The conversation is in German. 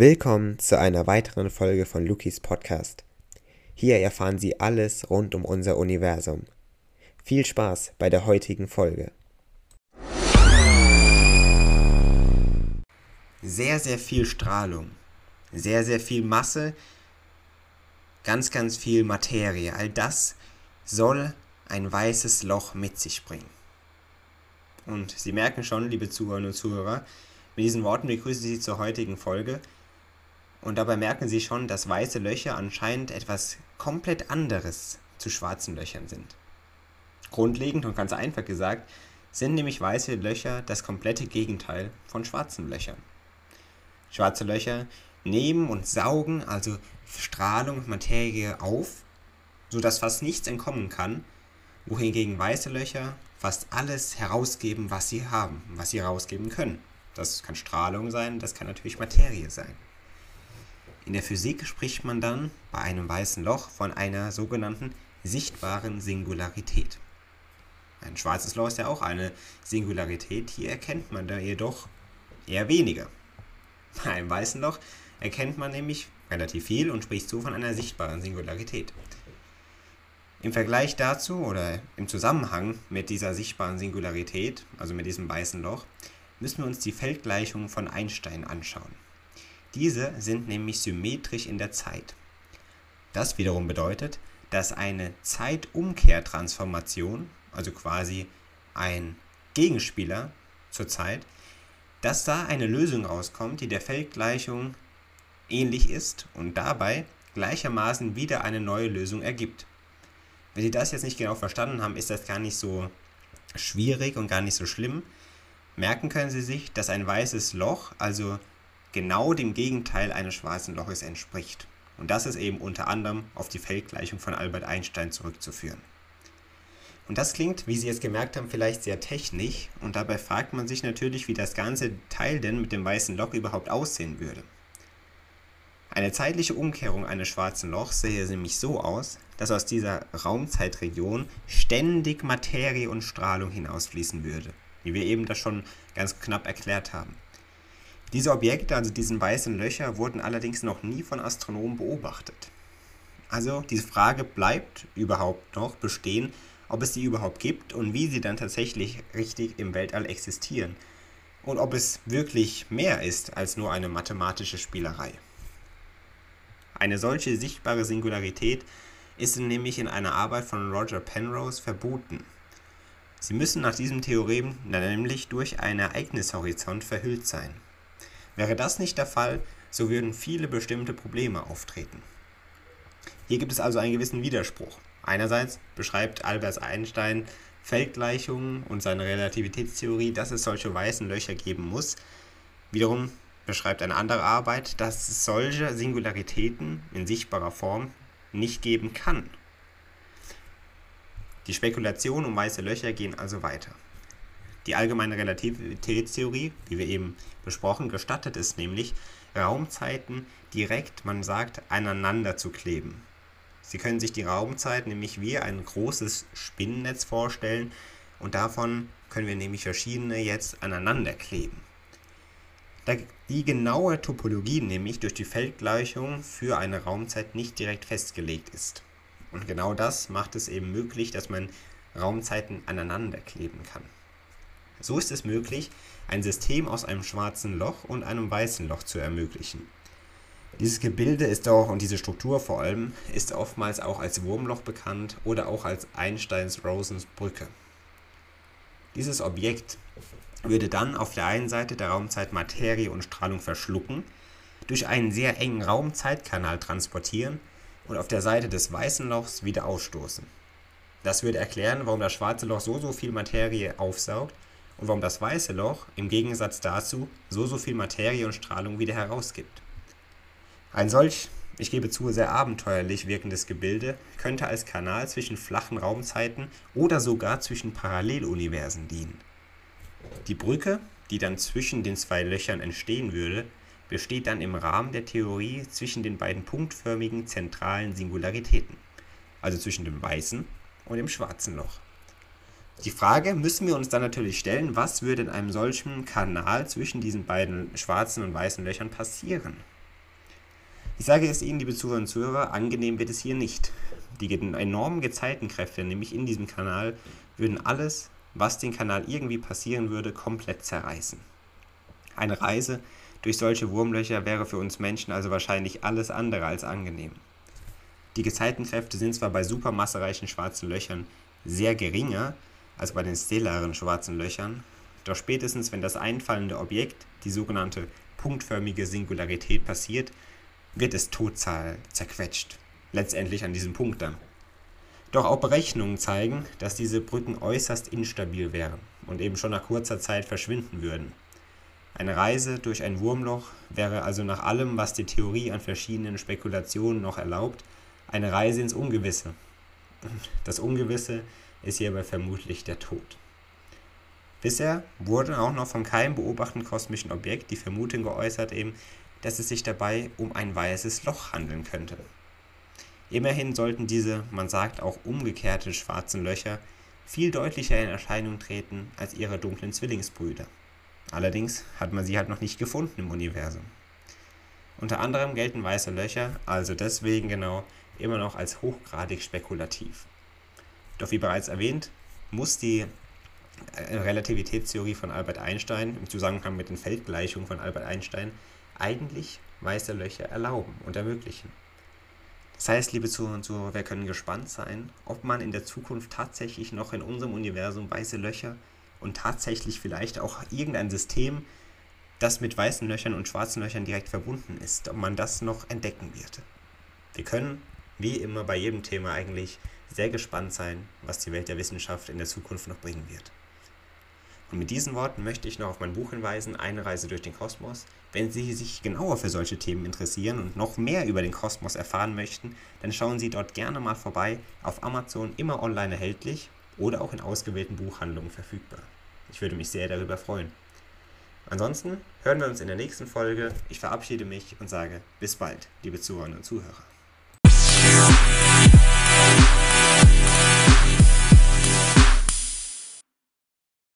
Willkommen zu einer weiteren Folge von Lukis Podcast. Hier erfahren Sie alles rund um unser Universum. Viel Spaß bei der heutigen Folge. Sehr, sehr viel Strahlung, sehr, sehr viel Masse, ganz, ganz viel Materie. All das soll ein weißes Loch mit sich bringen. Und Sie merken schon, liebe Zuhörerinnen und Zuhörer, mit diesen Worten begrüße ich Sie zur heutigen Folge. Und dabei merken Sie schon, dass weiße Löcher anscheinend etwas komplett anderes zu schwarzen Löchern sind. Grundlegend und ganz einfach gesagt, sind nämlich weiße Löcher das komplette Gegenteil von schwarzen Löchern. Schwarze Löcher nehmen und saugen also Strahlung und Materie auf, sodass fast nichts entkommen kann, wohingegen weiße Löcher fast alles herausgeben, was sie haben, was sie herausgeben können. Das kann Strahlung sein, das kann natürlich Materie sein. In der Physik spricht man dann bei einem weißen Loch von einer sogenannten sichtbaren Singularität. Ein schwarzes Loch ist ja auch eine Singularität, hier erkennt man da jedoch eher weniger. Bei einem weißen Loch erkennt man nämlich relativ viel und spricht so von einer sichtbaren Singularität. Im Vergleich dazu oder im Zusammenhang mit dieser sichtbaren Singularität, also mit diesem weißen Loch, müssen wir uns die Feldgleichungen von Einstein anschauen. Diese sind nämlich symmetrisch in der Zeit. Das wiederum bedeutet, dass eine Zeitumkehrtransformation, also quasi ein Gegenspieler zur Zeit, dass da eine Lösung rauskommt, die der Feldgleichung ähnlich ist und dabei gleichermaßen wieder eine neue Lösung ergibt. Wenn Sie das jetzt nicht genau verstanden haben, ist das gar nicht so schwierig und gar nicht so schlimm. Merken können Sie sich, dass ein weißes Loch also genau dem Gegenteil eines schwarzen Loches entspricht. Und das ist eben unter anderem auf die Feldgleichung von Albert Einstein zurückzuführen. Und das klingt, wie Sie jetzt gemerkt haben, vielleicht sehr technisch und dabei fragt man sich natürlich, wie das ganze Teil denn mit dem weißen Loch überhaupt aussehen würde. Eine zeitliche Umkehrung eines schwarzen Lochs sähe nämlich so aus, dass aus dieser Raumzeitregion ständig Materie und Strahlung hinausfließen würde, wie wir eben das schon ganz knapp erklärt haben. Diese Objekte, also diese weißen Löcher, wurden allerdings noch nie von Astronomen beobachtet. Also diese Frage bleibt überhaupt noch bestehen, ob es sie überhaupt gibt und wie sie dann tatsächlich richtig im Weltall existieren. Und ob es wirklich mehr ist als nur eine mathematische Spielerei. Eine solche sichtbare Singularität ist nämlich in einer Arbeit von Roger Penrose verboten. Sie müssen nach diesem Theorem nämlich durch einen Ereignishorizont verhüllt sein. Wäre das nicht der Fall, so würden viele bestimmte Probleme auftreten. Hier gibt es also einen gewissen Widerspruch. Einerseits beschreibt Albert Einstein Feldgleichungen und seine Relativitätstheorie, dass es solche weißen Löcher geben muss. Wiederum beschreibt eine andere Arbeit, dass es solche Singularitäten in sichtbarer Form nicht geben kann. Die Spekulationen um weiße Löcher gehen also weiter. Die allgemeine Relativitätstheorie, wie wir eben besprochen, gestattet es nämlich, Raumzeiten direkt, man sagt, aneinander zu kleben. Sie können sich die Raumzeit nämlich wie ein großes Spinnennetz vorstellen und davon können wir nämlich verschiedene jetzt aneinander kleben. Da die genaue Topologie nämlich durch die Feldgleichung für eine Raumzeit nicht direkt festgelegt ist. Und genau das macht es eben möglich, dass man Raumzeiten aneinander kleben kann. So ist es möglich, ein System aus einem schwarzen Loch und einem weißen Loch zu ermöglichen. Dieses Gebilde ist auch, und diese Struktur vor allem, ist oftmals auch als Wurmloch bekannt oder auch als Einsteins-Rosens Brücke. Dieses Objekt würde dann auf der einen Seite der Raumzeit Materie und Strahlung verschlucken, durch einen sehr engen Raumzeitkanal transportieren und auf der Seite des weißen Lochs wieder ausstoßen. Das würde erklären, warum das schwarze Loch so so viel Materie aufsaugt und warum das weiße Loch im Gegensatz dazu so so viel Materie und Strahlung wieder herausgibt. Ein solch, ich gebe zu, sehr abenteuerlich wirkendes Gebilde könnte als Kanal zwischen flachen Raumzeiten oder sogar zwischen Paralleluniversen dienen. Die Brücke, die dann zwischen den zwei Löchern entstehen würde, besteht dann im Rahmen der Theorie zwischen den beiden punktförmigen zentralen Singularitäten, also zwischen dem weißen und dem schwarzen Loch. Die Frage müssen wir uns dann natürlich stellen, was würde in einem solchen Kanal zwischen diesen beiden schwarzen und weißen Löchern passieren? Ich sage es Ihnen, liebe Zuhörer und Zuhörer, angenehm wird es hier nicht. Die enormen Gezeitenkräfte, nämlich in diesem Kanal, würden alles, was den Kanal irgendwie passieren würde, komplett zerreißen. Eine Reise durch solche Wurmlöcher wäre für uns Menschen also wahrscheinlich alles andere als angenehm. Die Gezeitenkräfte sind zwar bei supermassereichen schwarzen Löchern sehr geringer als bei den stellaren schwarzen Löchern, doch spätestens wenn das einfallende Objekt, die sogenannte punktförmige Singularität, passiert, wird es total zerquetscht. Letztendlich an diesem Punkt dann. Doch auch Berechnungen zeigen, dass diese Brücken äußerst instabil wären und eben schon nach kurzer Zeit verschwinden würden. Eine Reise durch ein Wurmloch wäre also nach allem, was die Theorie an verschiedenen Spekulationen noch erlaubt, eine Reise ins Ungewisse. Das Ungewisse ist hierbei vermutlich der Tod. Bisher wurde auch noch von keinem beobachteten kosmischen Objekt die Vermutung geäußert, eben, dass es sich dabei um ein weißes Loch handeln könnte. Immerhin sollten diese, man sagt auch umgekehrte schwarzen Löcher, viel deutlicher in Erscheinung treten als ihre dunklen Zwillingsbrüder. Allerdings hat man sie halt noch nicht gefunden im Universum. Unter anderem gelten weiße Löcher also deswegen genau immer noch als hochgradig spekulativ. Doch wie bereits erwähnt, muss die äh, Relativitätstheorie von Albert Einstein im Zusammenhang mit den Feldgleichungen von Albert Einstein eigentlich weiße Löcher erlauben und ermöglichen. Das heißt, liebe Zuhörer und Zuhörer, wir können gespannt sein, ob man in der Zukunft tatsächlich noch in unserem Universum weiße Löcher und tatsächlich vielleicht auch irgendein System, das mit weißen Löchern und schwarzen Löchern direkt verbunden ist, ob man das noch entdecken wird. Wir können, wie immer bei jedem Thema eigentlich, sehr gespannt sein, was die Welt der Wissenschaft in der Zukunft noch bringen wird. Und mit diesen Worten möchte ich noch auf mein Buch hinweisen, Eine Reise durch den Kosmos. Wenn Sie sich genauer für solche Themen interessieren und noch mehr über den Kosmos erfahren möchten, dann schauen Sie dort gerne mal vorbei. Auf Amazon immer online erhältlich oder auch in ausgewählten Buchhandlungen verfügbar. Ich würde mich sehr darüber freuen. Ansonsten hören wir uns in der nächsten Folge. Ich verabschiede mich und sage bis bald, liebe Zuhörerinnen und Zuhörer.